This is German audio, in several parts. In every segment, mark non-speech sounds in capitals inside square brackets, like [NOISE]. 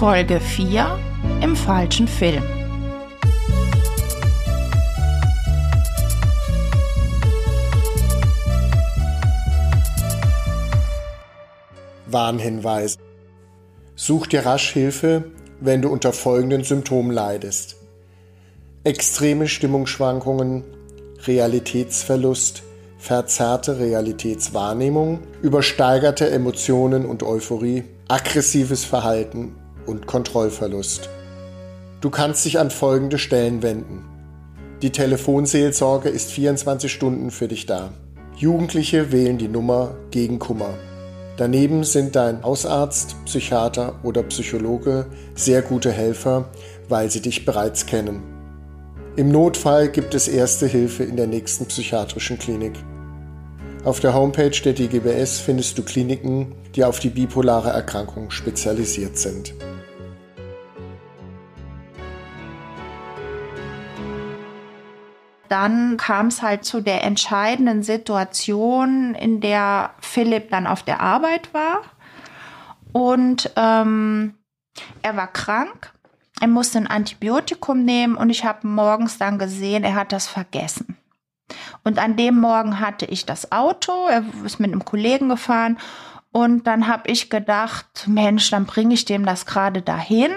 Folge 4 im falschen Film. Warnhinweis. Such dir rasch Hilfe, wenn du unter folgenden Symptomen leidest. Extreme Stimmungsschwankungen, Realitätsverlust, verzerrte Realitätswahrnehmung, übersteigerte Emotionen und Euphorie, aggressives Verhalten und Kontrollverlust. Du kannst dich an folgende Stellen wenden. Die Telefonseelsorge ist 24 Stunden für dich da. Jugendliche wählen die Nummer gegen Kummer. Daneben sind dein Hausarzt, Psychiater oder Psychologe sehr gute Helfer, weil sie dich bereits kennen. Im Notfall gibt es erste Hilfe in der nächsten psychiatrischen Klinik. Auf der Homepage der DGBS findest du Kliniken, die auf die bipolare Erkrankung spezialisiert sind. Dann kam es halt zu der entscheidenden Situation, in der Philipp dann auf der Arbeit war. Und ähm, er war krank. Er musste ein Antibiotikum nehmen und ich habe morgens dann gesehen, er hat das vergessen. Und an dem Morgen hatte ich das Auto, er ist mit einem Kollegen gefahren und dann habe ich gedacht, Mensch, dann bringe ich dem das gerade dahin.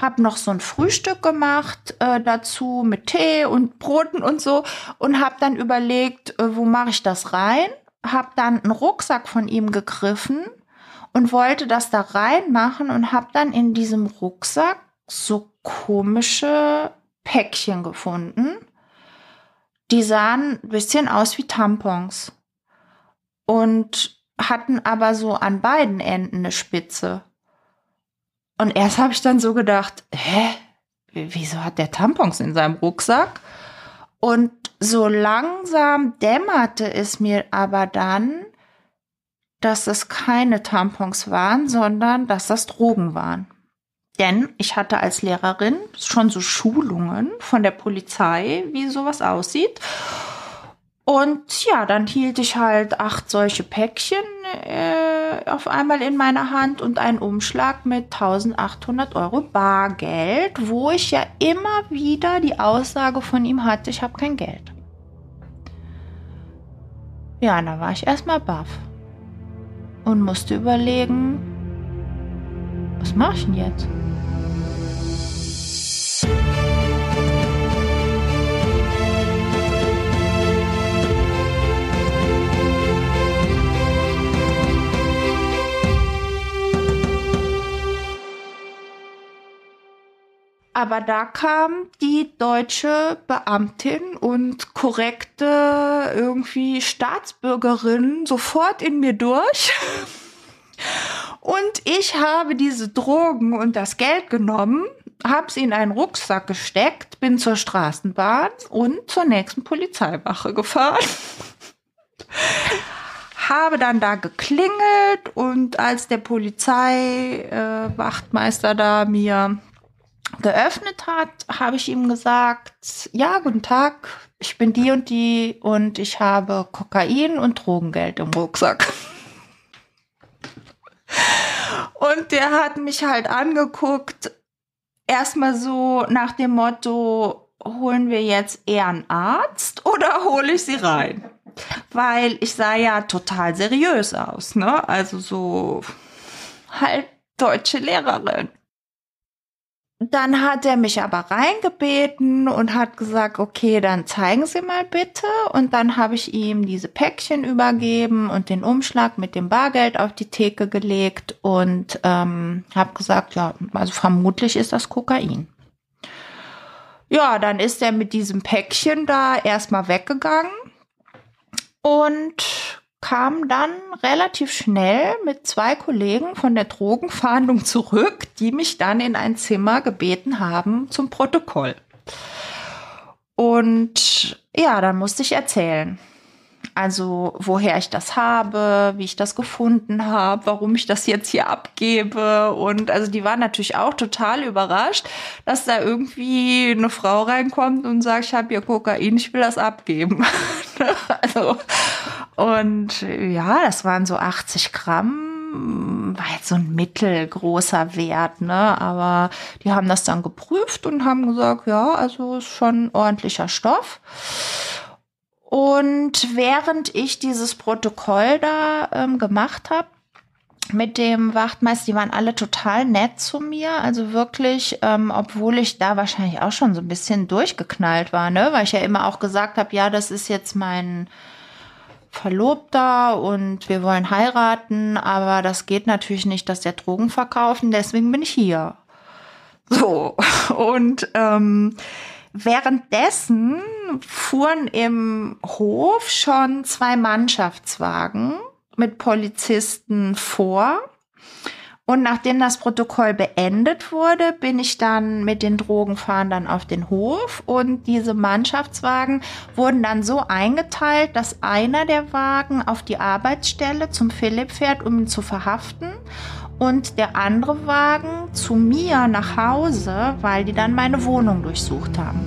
Habe noch so ein Frühstück gemacht äh, dazu mit Tee und Broten und so und habe dann überlegt, äh, wo mache ich das rein? Habe dann einen Rucksack von ihm gegriffen und wollte das da reinmachen und habe dann in diesem Rucksack so komische Päckchen gefunden. Die sahen ein bisschen aus wie Tampons. Und hatten aber so an beiden Enden eine Spitze. Und erst habe ich dann so gedacht, hä, wieso hat der Tampons in seinem Rucksack? Und so langsam dämmerte es mir aber dann, dass es keine Tampons waren, sondern dass das Drogen waren. Denn ich hatte als Lehrerin schon so Schulungen von der Polizei, wie sowas aussieht. Und ja, dann hielt ich halt acht solche Päckchen äh, auf einmal in meiner Hand und einen Umschlag mit 1800 Euro Bargeld, wo ich ja immer wieder die Aussage von ihm hatte, ich habe kein Geld. Ja, da war ich erstmal baff und musste überlegen, was mache ich denn jetzt? Aber da kam die deutsche Beamtin und korrekte irgendwie Staatsbürgerin sofort in mir durch. Und ich habe diese Drogen und das Geld genommen, habe sie in einen Rucksack gesteckt, bin zur Straßenbahn und zur nächsten Polizeiwache gefahren. [LAUGHS] habe dann da geklingelt und als der Polizeiwachtmeister äh, da mir geöffnet hat, habe ich ihm gesagt, ja, guten Tag, ich bin die und die und ich habe Kokain und Drogengeld im Rucksack. [LAUGHS] Und der hat mich halt angeguckt, erstmal so nach dem Motto, holen wir jetzt eher einen Arzt oder hole ich sie rein? Weil ich sah ja total seriös aus, ne? Also so halt deutsche Lehrerin. Dann hat er mich aber reingebeten und hat gesagt, okay, dann zeigen Sie mal bitte. Und dann habe ich ihm diese Päckchen übergeben und den Umschlag mit dem Bargeld auf die Theke gelegt und ähm, habe gesagt, ja, also vermutlich ist das Kokain. Ja, dann ist er mit diesem Päckchen da erstmal weggegangen und kam dann relativ schnell mit zwei Kollegen von der Drogenfahndung zurück, die mich dann in ein Zimmer gebeten haben zum Protokoll. Und ja, dann musste ich erzählen. Also woher ich das habe, wie ich das gefunden habe, warum ich das jetzt hier abgebe. Und also die waren natürlich auch total überrascht, dass da irgendwie eine Frau reinkommt und sagt, ich habe hier Kokain, ich will das abgeben. [LAUGHS] also und ja, das waren so 80 Gramm war jetzt so ein mittelgroßer Wert, ne? Aber die haben das dann geprüft und haben gesagt, ja, also ist schon ordentlicher Stoff. Und während ich dieses Protokoll da ähm, gemacht habe, mit dem Wachtmeister, die waren alle total nett zu mir. Also wirklich, ähm, obwohl ich da wahrscheinlich auch schon so ein bisschen durchgeknallt war, ne? Weil ich ja immer auch gesagt habe, ja, das ist jetzt mein Verlobter und wir wollen heiraten, aber das geht natürlich nicht, dass der Drogen verkaufen, deswegen bin ich hier. So, [LAUGHS] und ähm, Währenddessen fuhren im Hof schon zwei Mannschaftswagen mit Polizisten vor. Und nachdem das Protokoll beendet wurde, bin ich dann mit den Drogenfahndern auf den Hof und diese Mannschaftswagen wurden dann so eingeteilt, dass einer der Wagen auf die Arbeitsstelle zum Philipp fährt, um ihn zu verhaften und der andere Wagen zu mir nach Hause, weil die dann meine Wohnung durchsucht haben.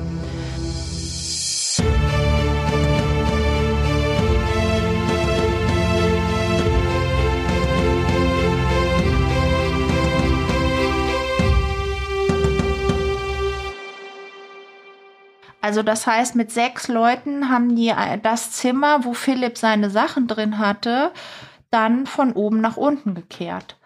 Also das heißt, mit sechs Leuten haben die das Zimmer, wo Philipp seine Sachen drin hatte, dann von oben nach unten gekehrt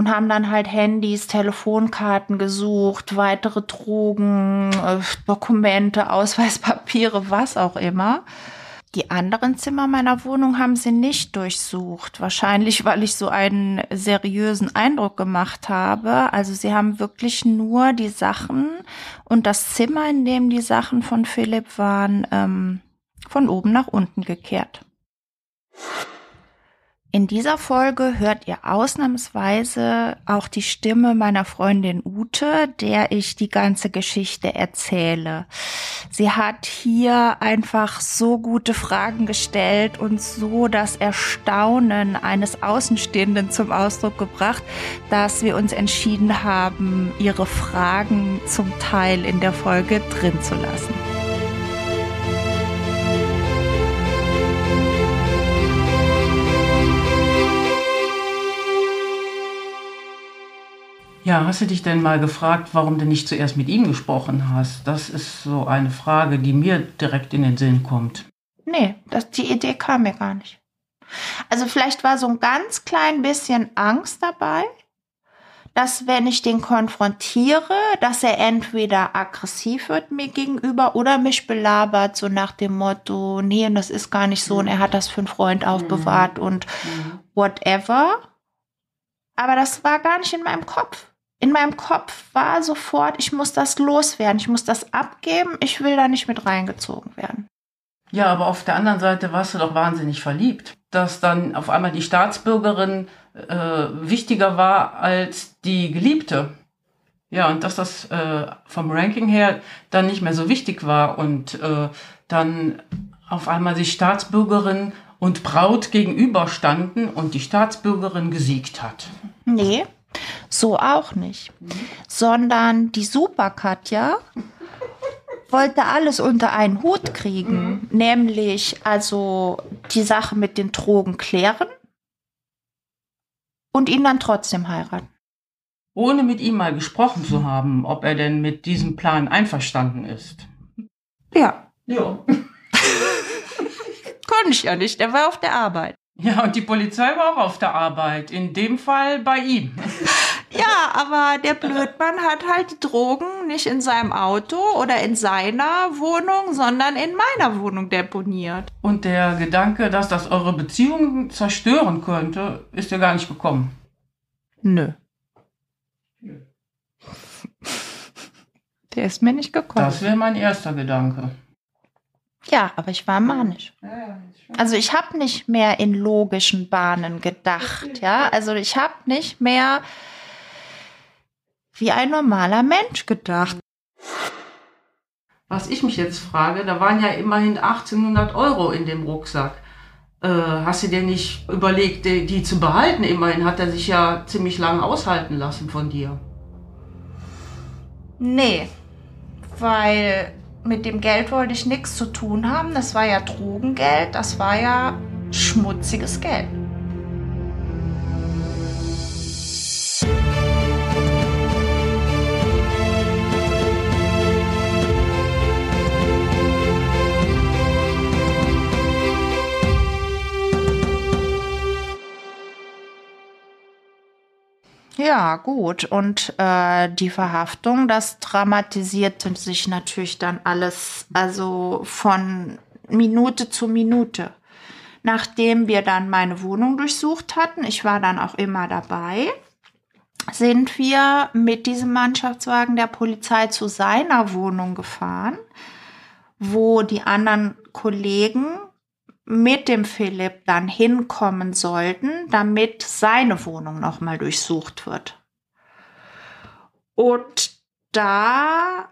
und haben dann halt Handys, Telefonkarten gesucht, weitere Drogen, äh, Dokumente, [LAUGHS] Ausweispapiere, was auch immer. Die anderen Zimmer meiner Wohnung haben sie nicht durchsucht. Wahrscheinlich, weil ich so einen seriösen Eindruck gemacht habe. Also sie haben wirklich nur die Sachen und das Zimmer, in dem die Sachen von Philipp waren, ähm, von oben nach unten gekehrt. In dieser Folge hört ihr ausnahmsweise auch die Stimme meiner Freundin Ute, der ich die ganze Geschichte erzähle. Sie hat hier einfach so gute Fragen gestellt und so das Erstaunen eines Außenstehenden zum Ausdruck gebracht, dass wir uns entschieden haben, ihre Fragen zum Teil in der Folge drin zu lassen. Ja, hast du dich denn mal gefragt, warum du nicht zuerst mit ihm gesprochen hast? Das ist so eine Frage, die mir direkt in den Sinn kommt. Nee, das, die Idee kam mir gar nicht. Also vielleicht war so ein ganz klein bisschen Angst dabei, dass wenn ich den konfrontiere, dass er entweder aggressiv wird mir gegenüber oder mich belabert, so nach dem Motto, nee, das ist gar nicht so und er hat das für einen Freund aufbewahrt mhm. und mhm. whatever. Aber das war gar nicht in meinem Kopf in meinem Kopf war sofort, ich muss das loswerden, ich muss das abgeben, ich will da nicht mit reingezogen werden. Ja, aber auf der anderen Seite warst du doch wahnsinnig verliebt, dass dann auf einmal die Staatsbürgerin äh, wichtiger war als die Geliebte. Ja, und dass das äh, vom Ranking her dann nicht mehr so wichtig war und äh, dann auf einmal die Staatsbürgerin und Braut gegenüberstanden und die Staatsbürgerin gesiegt hat. Nee, so auch nicht. Sondern die Super Katja wollte alles unter einen Hut kriegen, mhm. nämlich also die Sache mit den Drogen klären und ihn dann trotzdem heiraten. Ohne mit ihm mal gesprochen zu haben, ob er denn mit diesem Plan einverstanden ist. Ja. Ja. [LAUGHS] Konnte ich ja nicht, er war auf der Arbeit. Ja, und die Polizei war auch auf der Arbeit. In dem Fall bei ihm. [LAUGHS] Ja, aber der Blödmann hat halt die Drogen nicht in seinem Auto oder in seiner Wohnung, sondern in meiner Wohnung deponiert. Und der Gedanke, dass das eure Beziehung zerstören könnte, ist dir gar nicht gekommen? Nö. Der ist mir nicht gekommen. Das wäre mein erster Gedanke. Ja, aber ich war manisch. Also ich habe nicht mehr in logischen Bahnen gedacht, ja. Also ich habe nicht mehr wie ein normaler Mensch gedacht. Was ich mich jetzt frage, da waren ja immerhin 1800 Euro in dem Rucksack. Äh, hast du dir nicht überlegt, die, die zu behalten? Immerhin hat er sich ja ziemlich lange aushalten lassen von dir. Nee, weil mit dem Geld wollte ich nichts zu tun haben. Das war ja Drogengeld, das war ja schmutziges Geld. Ja, gut. Und äh, die Verhaftung, das dramatisierte sich natürlich dann alles, also von Minute zu Minute. Nachdem wir dann meine Wohnung durchsucht hatten, ich war dann auch immer dabei, sind wir mit diesem Mannschaftswagen der Polizei zu seiner Wohnung gefahren, wo die anderen Kollegen mit dem Philipp dann hinkommen sollten, damit seine Wohnung nochmal durchsucht wird. Und da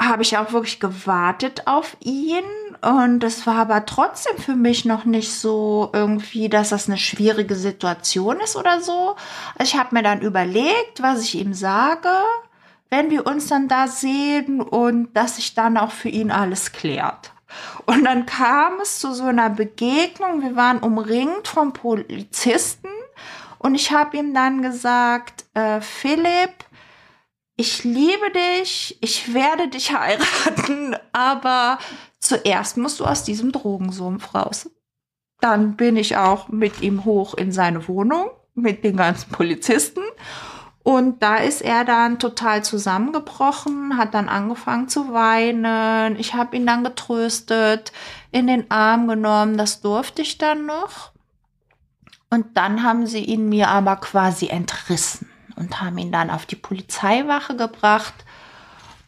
habe ich auch wirklich gewartet auf ihn. Und es war aber trotzdem für mich noch nicht so irgendwie, dass das eine schwierige Situation ist oder so. Ich habe mir dann überlegt, was ich ihm sage, wenn wir uns dann da sehen und dass sich dann auch für ihn alles klärt. Und dann kam es zu so einer Begegnung. Wir waren umringt von Polizisten und ich habe ihm dann gesagt, äh, Philipp, ich liebe dich, ich werde dich [LAUGHS] heiraten, aber zuerst musst du aus diesem Drogensumpf raus. Dann bin ich auch mit ihm hoch in seine Wohnung mit den ganzen Polizisten und da ist er dann total zusammengebrochen, hat dann angefangen zu weinen. Ich habe ihn dann getröstet, in den Arm genommen. Das durfte ich dann noch. Und dann haben sie ihn mir aber quasi entrissen und haben ihn dann auf die Polizeiwache gebracht.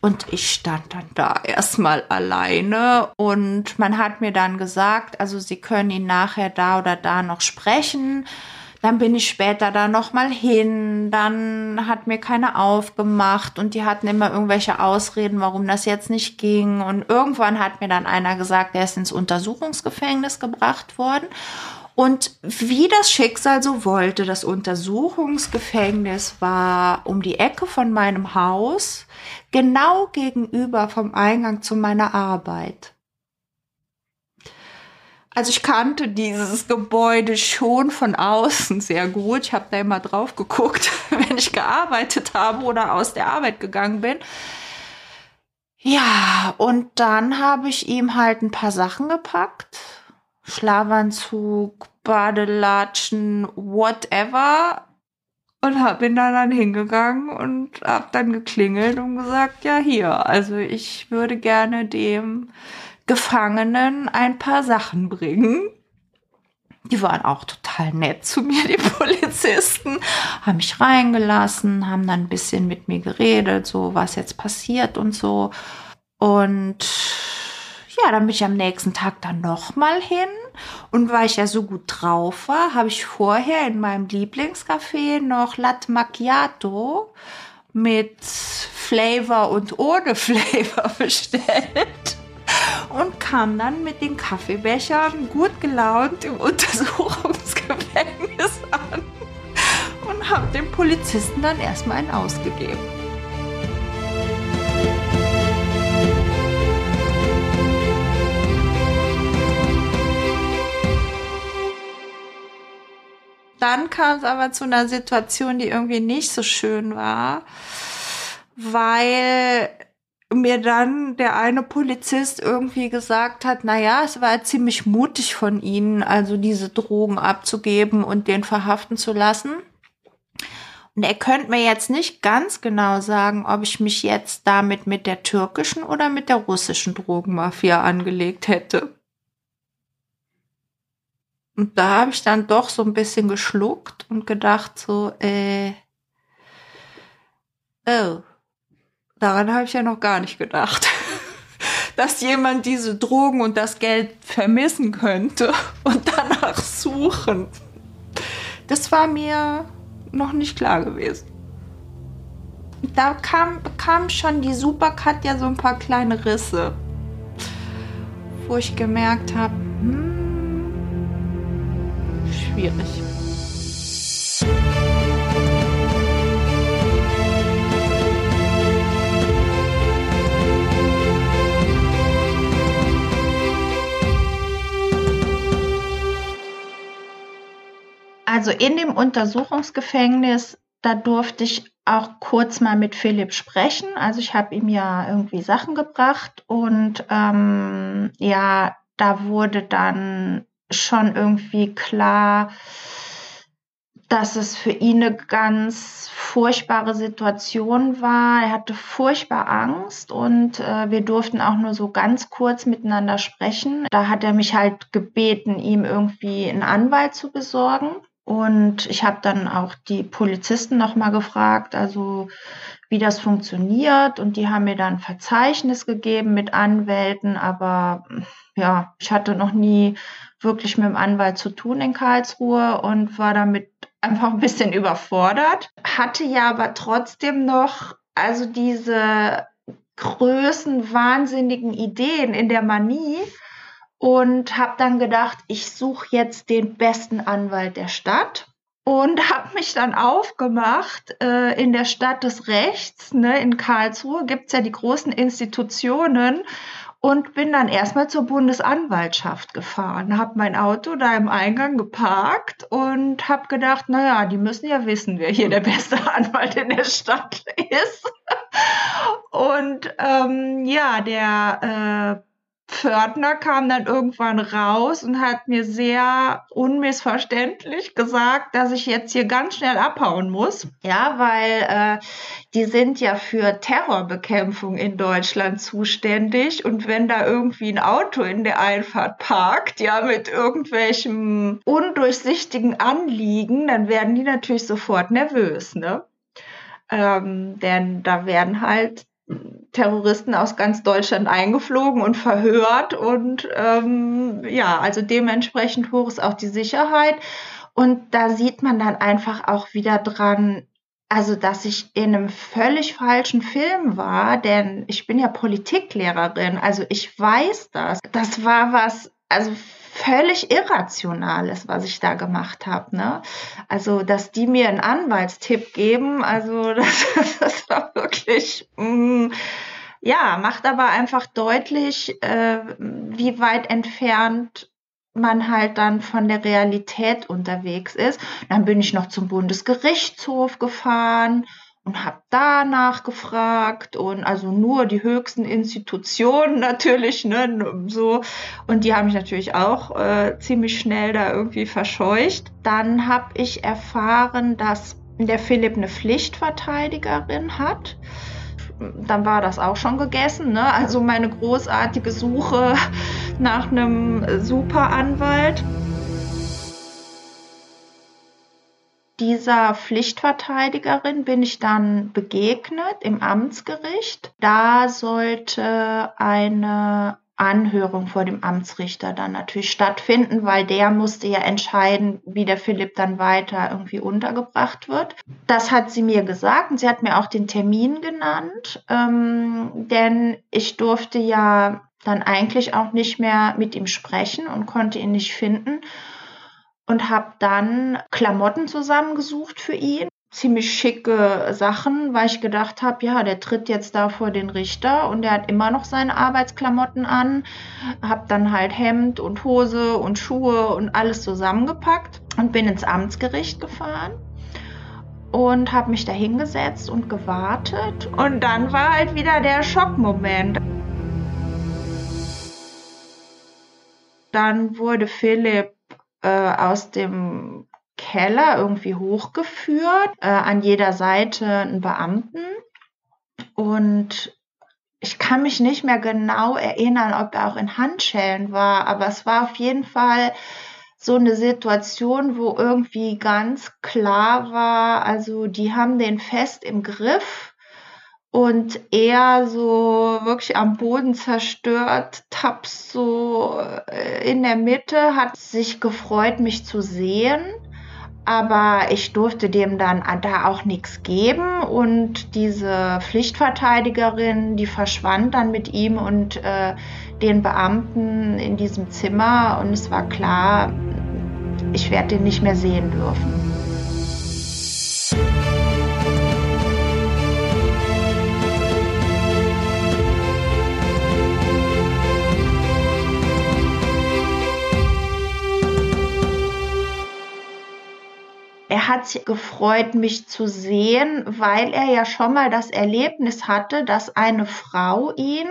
Und ich stand dann da erstmal alleine und man hat mir dann gesagt, also sie können ihn nachher da oder da noch sprechen. Dann bin ich später da nochmal hin. Dann hat mir keiner aufgemacht und die hatten immer irgendwelche Ausreden, warum das jetzt nicht ging. Und irgendwann hat mir dann einer gesagt, er ist ins Untersuchungsgefängnis gebracht worden. Und wie das Schicksal so wollte, das Untersuchungsgefängnis war um die Ecke von meinem Haus, genau gegenüber vom Eingang zu meiner Arbeit. Also ich kannte dieses Gebäude schon von außen sehr gut. Ich habe da immer drauf geguckt, [LAUGHS] wenn ich gearbeitet habe oder aus der Arbeit gegangen bin. Ja, und dann habe ich ihm halt ein paar Sachen gepackt. Schlafanzug, Badelatschen, whatever. Und hab ihn dann, dann hingegangen und hab dann geklingelt und gesagt, ja hier, also ich würde gerne dem Gefangenen ein paar Sachen bringen. Die waren auch total nett zu mir, die [LAUGHS] Polizisten, haben mich reingelassen, haben dann ein bisschen mit mir geredet, so was jetzt passiert und so. Und ja, dann bin ich am nächsten Tag dann nochmal hin. Und weil ich ja so gut drauf war, habe ich vorher in meinem Lieblingscafé noch Latte Macchiato mit Flavor und ohne [LAUGHS] Flavor bestellt und kam dann mit den Kaffeebechern gut gelaunt im Untersuchungsgefängnis an und habe dem Polizisten dann erstmal einen ausgegeben. Dann kam es aber zu einer Situation, die irgendwie nicht so schön war, weil mir dann der eine Polizist irgendwie gesagt hat, na ja, es war ziemlich mutig von ihnen, also diese Drogen abzugeben und den verhaften zu lassen. Und er könnte mir jetzt nicht ganz genau sagen, ob ich mich jetzt damit mit der türkischen oder mit der russischen Drogenmafia angelegt hätte. Und da habe ich dann doch so ein bisschen geschluckt und gedacht so, äh, oh, Daran habe ich ja noch gar nicht gedacht. [LAUGHS] dass jemand diese Drogen und das Geld vermissen könnte [LAUGHS] und danach suchen. Das war mir noch nicht klar gewesen. Da kam, bekam schon die Supercut ja so ein paar kleine Risse, wo ich gemerkt habe, hm, schwierig. Also in dem Untersuchungsgefängnis, da durfte ich auch kurz mal mit Philipp sprechen. Also ich habe ihm ja irgendwie Sachen gebracht und ähm, ja, da wurde dann schon irgendwie klar, dass es für ihn eine ganz furchtbare Situation war. Er hatte furchtbar Angst und äh, wir durften auch nur so ganz kurz miteinander sprechen. Da hat er mich halt gebeten, ihm irgendwie einen Anwalt zu besorgen. Und ich habe dann auch die Polizisten nochmal gefragt, also wie das funktioniert. Und die haben mir dann ein Verzeichnis gegeben mit Anwälten. Aber ja, ich hatte noch nie wirklich mit dem Anwalt zu tun in Karlsruhe und war damit einfach ein bisschen [LAUGHS] überfordert. Hatte ja aber trotzdem noch, also diese größenwahnsinnigen Ideen in der Manie und habe dann gedacht, ich suche jetzt den besten Anwalt der Stadt und [LAUGHS] habe mich dann aufgemacht äh, in der Stadt des Rechts, ne, in Karlsruhe gibt's ja die großen Institutionen und bin dann erstmal zur Bundesanwaltschaft gefahren, habe mein Auto da im Eingang geparkt und habe gedacht, naja, die müssen ja wissen, wer hier der beste [LAUGHS] Anwalt in der Stadt ist. [LAUGHS] und ähm, ja, der äh, Pförtner kam dann irgendwann raus und hat mir sehr unmissverständlich gesagt, dass ich jetzt hier ganz schnell abhauen muss. Ja, weil äh, die sind ja für Terrorbekämpfung in Deutschland zuständig und wenn da irgendwie ein Auto in der Einfahrt parkt, ja, mit irgendwelchem undurchsichtigen Anliegen, dann werden die natürlich sofort nervös, ne? Ähm, denn da werden halt Terroristen aus ganz Deutschland eingeflogen und verhört und ähm, ja, also dementsprechend hoch ist auch die Sicherheit. Und da sieht man dann einfach auch wieder dran, also dass ich in einem völlig falschen Film war, denn ich bin ja Politiklehrerin, also ich weiß das. Das war was, also völlig Irrationales, was ich da gemacht habe. Ne? Also, dass die mir einen Anwaltstipp geben, also [LAUGHS] das, das war wirklich, mm, ja, macht aber einfach deutlich, äh, wie weit entfernt man halt dann von der Realität unterwegs ist. Dann bin ich noch zum Bundesgerichtshof gefahren und habe danach gefragt und also nur die höchsten Institutionen [LAUGHS] natürlich, ne, so und die haben mich natürlich auch äh, ziemlich schnell da irgendwie verscheucht. Dann habe ich erfahren, dass der Philipp eine Pflichtverteidigerin hat. Dann war das auch schon gegessen. Ne? Also meine großartige Suche [LAUGHS] nach einem Superanwalt. Dieser Pflichtverteidigerin bin ich dann begegnet im Amtsgericht. Da sollte eine Anhörung vor dem Amtsrichter dann natürlich stattfinden, weil der musste ja entscheiden, wie der Philipp dann weiter irgendwie untergebracht wird. Das hat sie mir gesagt und sie hat mir auch den Termin genannt, ähm, denn ich durfte ja dann eigentlich auch nicht mehr mit ihm sprechen und konnte ihn nicht finden und habe dann Klamotten zusammengesucht für ihn. Ziemlich schicke Sachen, weil ich gedacht habe, ja, der tritt jetzt da vor den Richter und der hat immer noch seine Arbeitsklamotten an. Hab dann halt Hemd und Hose und Schuhe und alles zusammengepackt und bin ins Amtsgericht gefahren und habe mich da hingesetzt und gewartet. Und dann war halt wieder der Schockmoment. Dann wurde Philipp äh, aus dem Keller irgendwie hochgeführt, äh, an jeder Seite einen Beamten. Und ich kann mich nicht mehr genau erinnern, ob er auch in Handschellen war, aber es war auf jeden Fall so eine Situation, wo irgendwie ganz klar war, also die haben den fest im Griff und er so wirklich am Boden zerstört, tapst so äh, in der Mitte, hat sich gefreut, mich zu sehen. Aber ich durfte dem dann da auch nichts geben und diese Pflichtverteidigerin, die verschwand dann mit ihm und äh, den Beamten in diesem Zimmer und es war klar, ich werde den nicht mehr sehen dürfen. Er hat sich gefreut, mich zu sehen, weil er ja schon mal das Erlebnis hatte, dass eine Frau ihn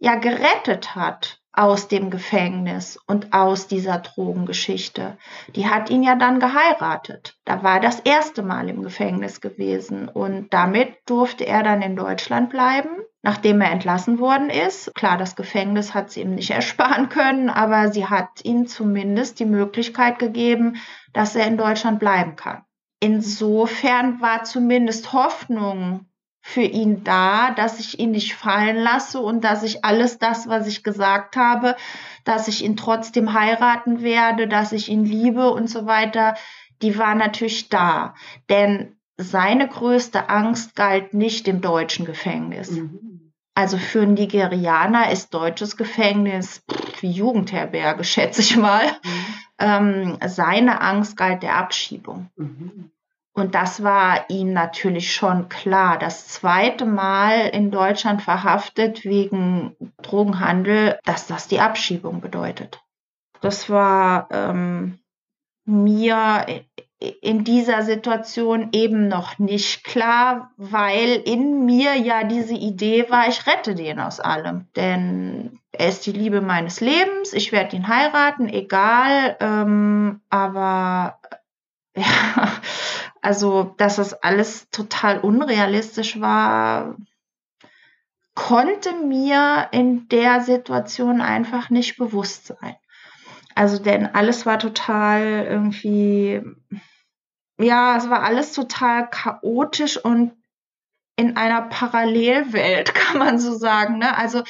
ja gerettet hat aus dem Gefängnis und aus dieser Drogengeschichte. Die hat ihn ja dann geheiratet. Da war das erste Mal im Gefängnis gewesen und damit durfte er dann in Deutschland bleiben, nachdem er entlassen worden ist. Klar, das Gefängnis hat sie ihm nicht [LAUGHS] ersparen können, aber sie hat ihm zumindest die Möglichkeit gegeben, dass er in Deutschland bleiben kann. Insofern war zumindest Hoffnung für ihn da, dass ich ihn nicht fallen lasse und dass ich alles das, was ich gesagt habe, dass ich ihn trotzdem heiraten werde, dass ich ihn liebe und so weiter, die war natürlich da. Denn seine größte Angst galt nicht im deutschen Gefängnis. Mhm. Also für einen Nigerianer ist deutsches Gefängnis wie Jugendherberge, [LAUGHS] schätze ich mal. Mhm. Ähm, seine Angst galt der Abschiebung. Mhm. Und das war ihm natürlich schon klar. Das zweite Mal in Deutschland verhaftet wegen Drogenhandel, dass das die Abschiebung bedeutet. Das war ähm, mir in dieser Situation eben noch nicht klar, weil in mir ja diese Idee war, ich rette den aus allem. Denn er ist die Liebe meines Lebens, ich werde ihn heiraten, egal. Ähm, aber ja, also, dass das alles total unrealistisch war, konnte mir in der Situation einfach nicht bewusst sein. Also, denn alles war total irgendwie, ja, es war alles total chaotisch und in einer Parallelwelt, [LAUGHS] kann man so sagen. Ne? Also,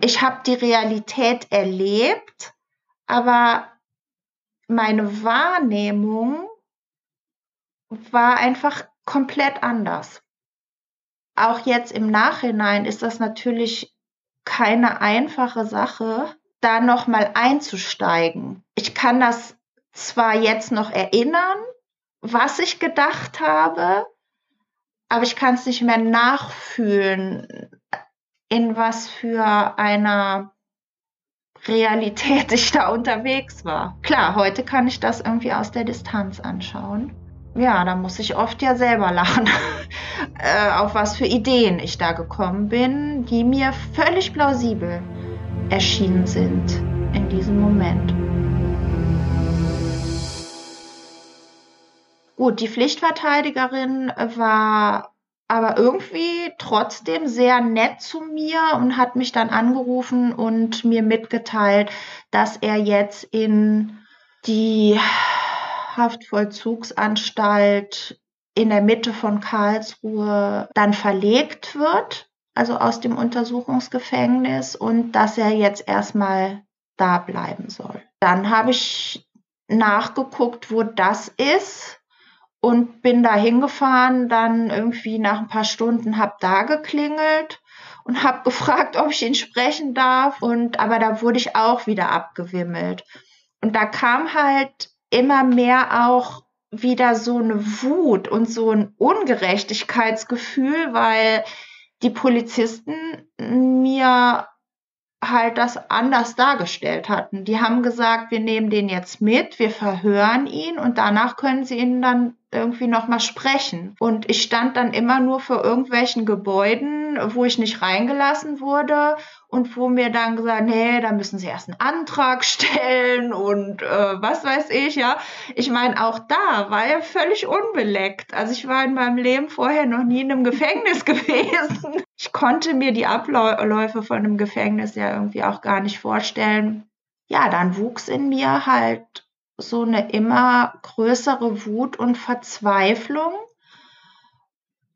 ich habe die Realität erlebt, aber meine Wahrnehmung war einfach komplett anders. Auch jetzt im Nachhinein ist das natürlich keine einfache Sache, da nochmal einzusteigen. Ich kann das zwar jetzt noch erinnern, was ich gedacht habe, aber ich kann es nicht mehr nachfühlen, in was für einer Realität [LAUGHS] ich da unterwegs war. Klar, heute kann ich das irgendwie aus der Distanz anschauen ja, da muss ich oft ja selber lachen, [LAUGHS] äh, auf was für Ideen ich da gekommen bin, die mir völlig plausibel erschienen sind in diesem Moment. Gut, die Pflichtverteidigerin war aber irgendwie trotzdem sehr nett zu mir und hat mich dann angerufen und mir mitgeteilt, dass er jetzt in die Haftvollzugsanstalt in der Mitte von Karlsruhe dann verlegt wird, also aus dem Untersuchungsgefängnis und dass er jetzt erstmal da bleiben soll. Dann habe ich nachgeguckt, wo das ist und bin da hingefahren, dann irgendwie nach ein paar Stunden habe da geklingelt und habe [LAUGHS] gefragt, ob ich ihn sprechen darf und aber da wurde ich auch wieder abgewimmelt. Und da kam halt immer mehr auch wieder so eine Wut und so ein Ungerechtigkeitsgefühl, weil die Polizisten mir halt das anders dargestellt hatten. Die haben gesagt, wir nehmen den jetzt mit, wir verhören ihn und danach können sie ihn dann irgendwie nochmal sprechen. Und ich stand dann immer nur vor irgendwelchen Gebäuden, wo ich nicht reingelassen wurde und wo mir dann gesagt, nee, da müssen Sie erst einen Antrag [LAUGHS] stellen und äh, was weiß ich, ja. Ich meine, auch da war er völlig unbeleckt. Also ich war in meinem Leben vorher noch nie in einem Gefängnis [LAUGHS] gewesen. Ich konnte mir die Abläufe von einem Gefängnis ja irgendwie auch gar nicht vorstellen. Ja, dann wuchs in mir halt so eine immer größere Wut und Verzweiflung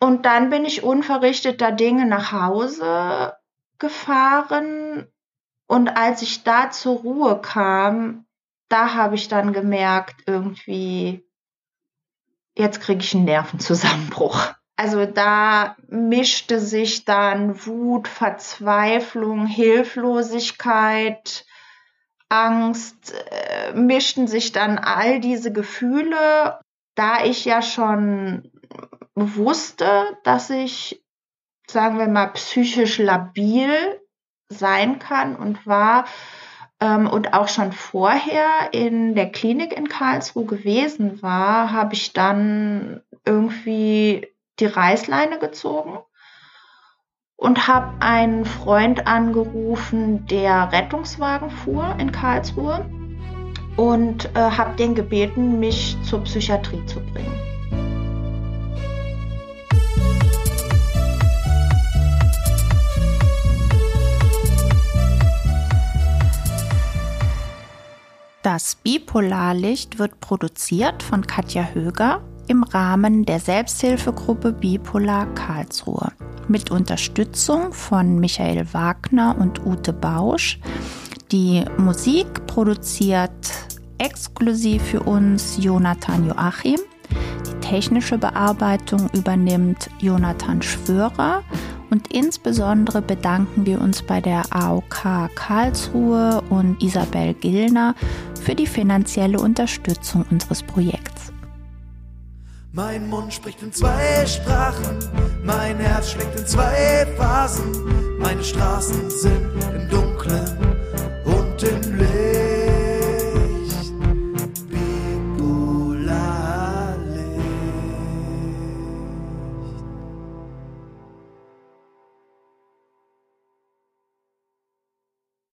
Und dann bin ich unverrichteter Dinge nach Hause gefahren. Und als ich da zur Ruhe kam, da habe ich dann gemerkt, irgendwie, jetzt kriege ich einen Nervenzusammenbruch. Also da mischte sich dann Wut, Verzweiflung, Hilflosigkeit, Angst, äh, mischten sich dann all diese Gefühle. Da ich ja schon wusste, dass ich, sagen wir mal, psychisch labil sein kann und war ähm, und auch schon vorher in der Klinik in Karlsruhe gewesen war, habe ich dann irgendwie die Reißleine gezogen und habe einen Freund angerufen, der Rettungswagen fuhr in Karlsruhe und äh, habe den gebeten, mich zur Psychiatrie zu bringen. Das Bipolarlicht wird produziert von Katja Höger im Rahmen der Selbsthilfegruppe Bipolar Karlsruhe mit Unterstützung von Michael Wagner und Ute Bausch. Die Musik produziert exklusiv für uns Jonathan Joachim. Die technische Bearbeitung übernimmt Jonathan Schwörer und insbesondere bedanken wir uns bei der AOK Karlsruhe und Isabel Gillner für die finanzielle Unterstützung unseres Projekts. Mein Mund spricht in zwei Sprachen, mein Herz schlägt in zwei Phasen, meine Straßen sind im Dunkeln und im Licht.